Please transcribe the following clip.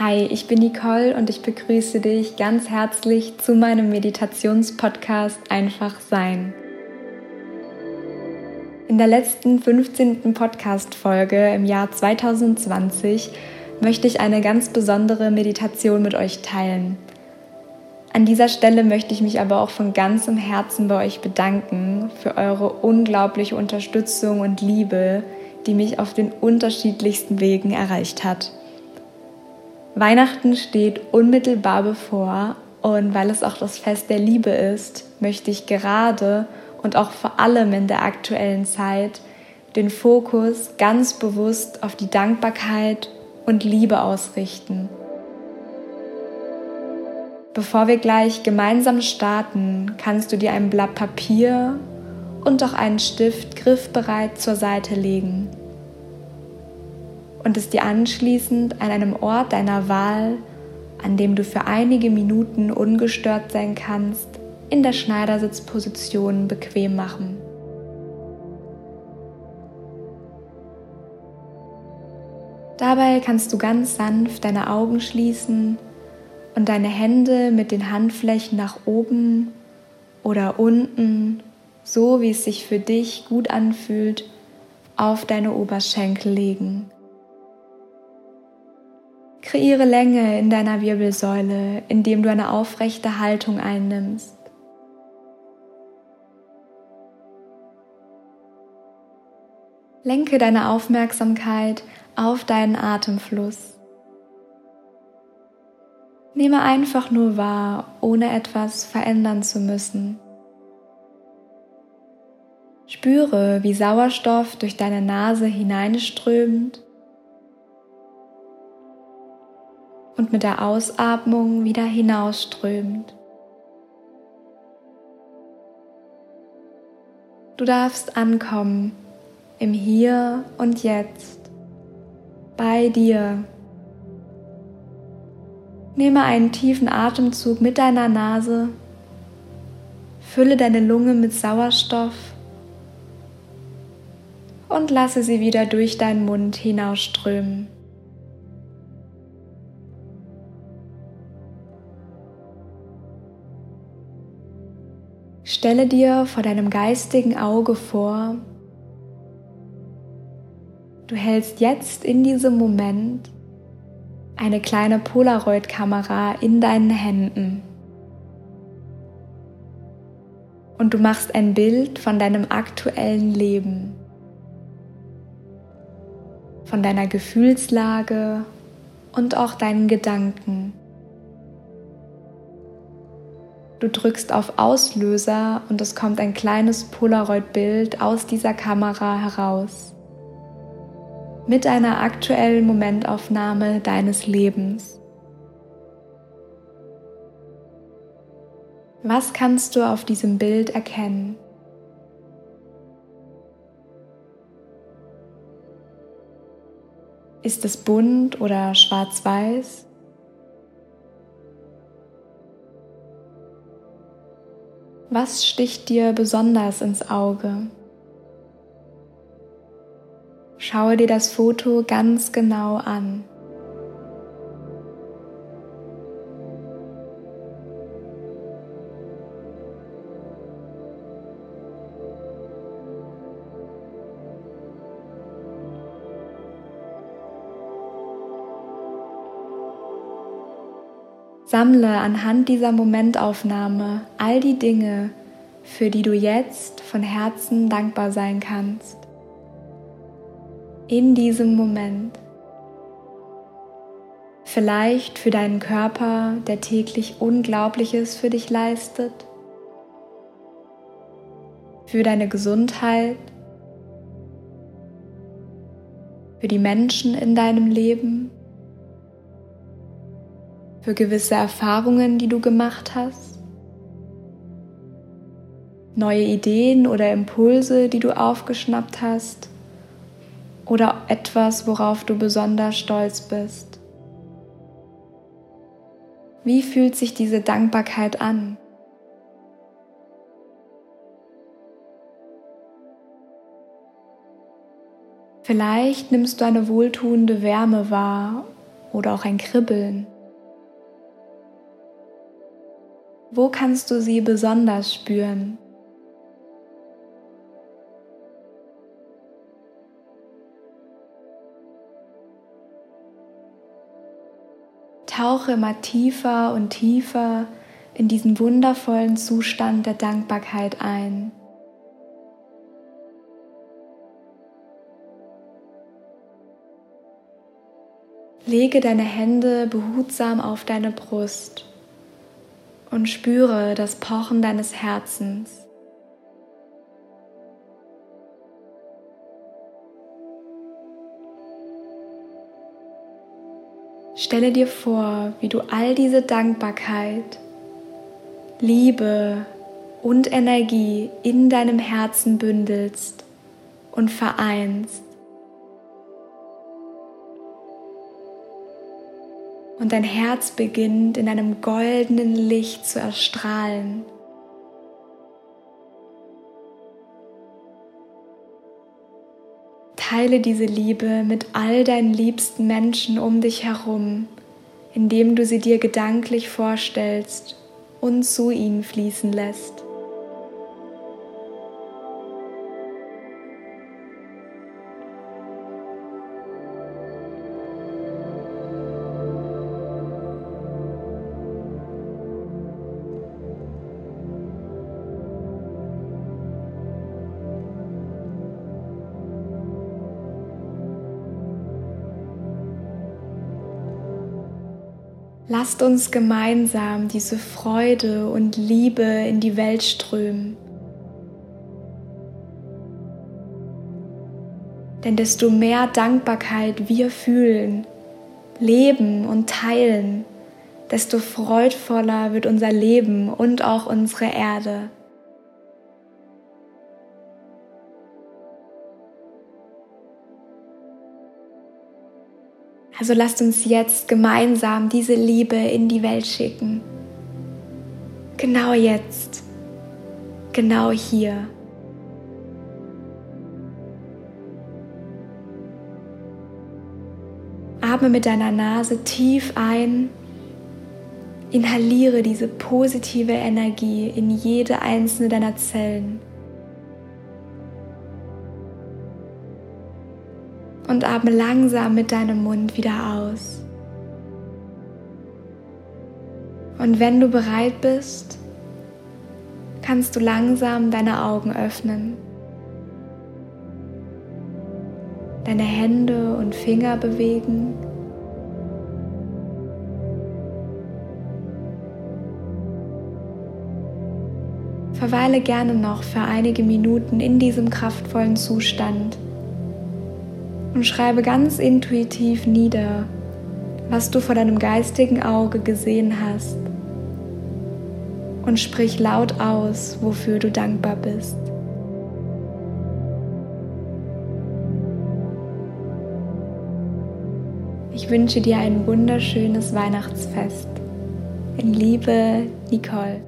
Hi, ich bin Nicole und ich begrüße dich ganz herzlich zu meinem Meditationspodcast Einfach Sein. In der letzten 15. Podcast-Folge im Jahr 2020 möchte ich eine ganz besondere Meditation mit euch teilen. An dieser Stelle möchte ich mich aber auch von ganzem Herzen bei euch bedanken für eure unglaubliche Unterstützung und Liebe, die mich auf den unterschiedlichsten Wegen erreicht hat. Weihnachten steht unmittelbar bevor und weil es auch das Fest der Liebe ist, möchte ich gerade und auch vor allem in der aktuellen Zeit den Fokus ganz bewusst auf die Dankbarkeit und Liebe ausrichten. Bevor wir gleich gemeinsam starten, kannst du dir ein Blatt Papier und auch einen Stift griffbereit zur Seite legen und es dir anschließend an einem Ort deiner Wahl, an dem du für einige Minuten ungestört sein kannst, in der Schneidersitzposition bequem machen. Dabei kannst du ganz sanft deine Augen schließen und deine Hände mit den Handflächen nach oben oder unten, so wie es sich für dich gut anfühlt, auf deine Oberschenkel legen. Kreiere Länge in deiner Wirbelsäule, indem du eine aufrechte Haltung einnimmst. Lenke deine Aufmerksamkeit auf deinen Atemfluss. Nehme einfach nur wahr, ohne etwas verändern zu müssen. Spüre, wie Sauerstoff durch deine Nase hineinströmt und mit der Ausatmung wieder hinausströmt. Du darfst ankommen im Hier und Jetzt, bei dir. Nehme einen tiefen Atemzug mit deiner Nase, fülle deine Lunge mit Sauerstoff und lasse sie wieder durch deinen Mund hinausströmen. Stelle dir vor deinem geistigen Auge vor, du hältst jetzt in diesem Moment eine kleine Polaroid-Kamera in deinen Händen und du machst ein Bild von deinem aktuellen Leben, von deiner Gefühlslage und auch deinen Gedanken. Du drückst auf Auslöser und es kommt ein kleines Polaroid-Bild aus dieser Kamera heraus. Mit einer aktuellen Momentaufnahme deines Lebens. Was kannst du auf diesem Bild erkennen? Ist es bunt oder schwarz-weiß? Was sticht dir besonders ins Auge? Schaue dir das Foto ganz genau an. Sammle anhand dieser Momentaufnahme all die Dinge, für die du jetzt von Herzen dankbar sein kannst. In diesem Moment. Vielleicht für deinen Körper, der täglich Unglaubliches für dich leistet. Für deine Gesundheit. Für die Menschen in deinem Leben für gewisse Erfahrungen, die du gemacht hast, neue Ideen oder Impulse, die du aufgeschnappt hast oder etwas, worauf du besonders stolz bist. Wie fühlt sich diese Dankbarkeit an? Vielleicht nimmst du eine wohltuende Wärme wahr oder auch ein Kribbeln? Wo kannst du sie besonders spüren? Tauche immer tiefer und tiefer in diesen wundervollen Zustand der Dankbarkeit ein. Lege deine Hände behutsam auf deine Brust und spüre das Pochen deines Herzens. Stelle dir vor, wie du all diese Dankbarkeit, Liebe und Energie in deinem Herzen bündelst und vereinst. Und dein Herz beginnt in einem goldenen Licht zu erstrahlen. Teile diese Liebe mit all deinen liebsten Menschen um dich herum, indem du sie dir gedanklich vorstellst und zu ihnen fließen lässt. Lasst uns gemeinsam diese Freude und Liebe in die Welt strömen. Denn desto mehr Dankbarkeit wir fühlen, leben und teilen, desto freudvoller wird unser Leben und auch unsere Erde. Also lasst uns jetzt gemeinsam diese Liebe in die Welt schicken. Genau jetzt. Genau hier. Atme mit deiner Nase tief ein. Inhaliere diese positive Energie in jede einzelne deiner Zellen. Und atme langsam mit deinem Mund wieder aus. Und wenn du bereit bist, kannst du langsam deine Augen öffnen, deine Hände und Finger bewegen. Verweile gerne noch für einige Minuten in diesem kraftvollen Zustand und schreibe ganz intuitiv nieder, was du vor deinem geistigen Auge gesehen hast. Und sprich laut aus, wofür du dankbar bist. Ich wünsche dir ein wunderschönes Weihnachtsfest. In Liebe, Nicole.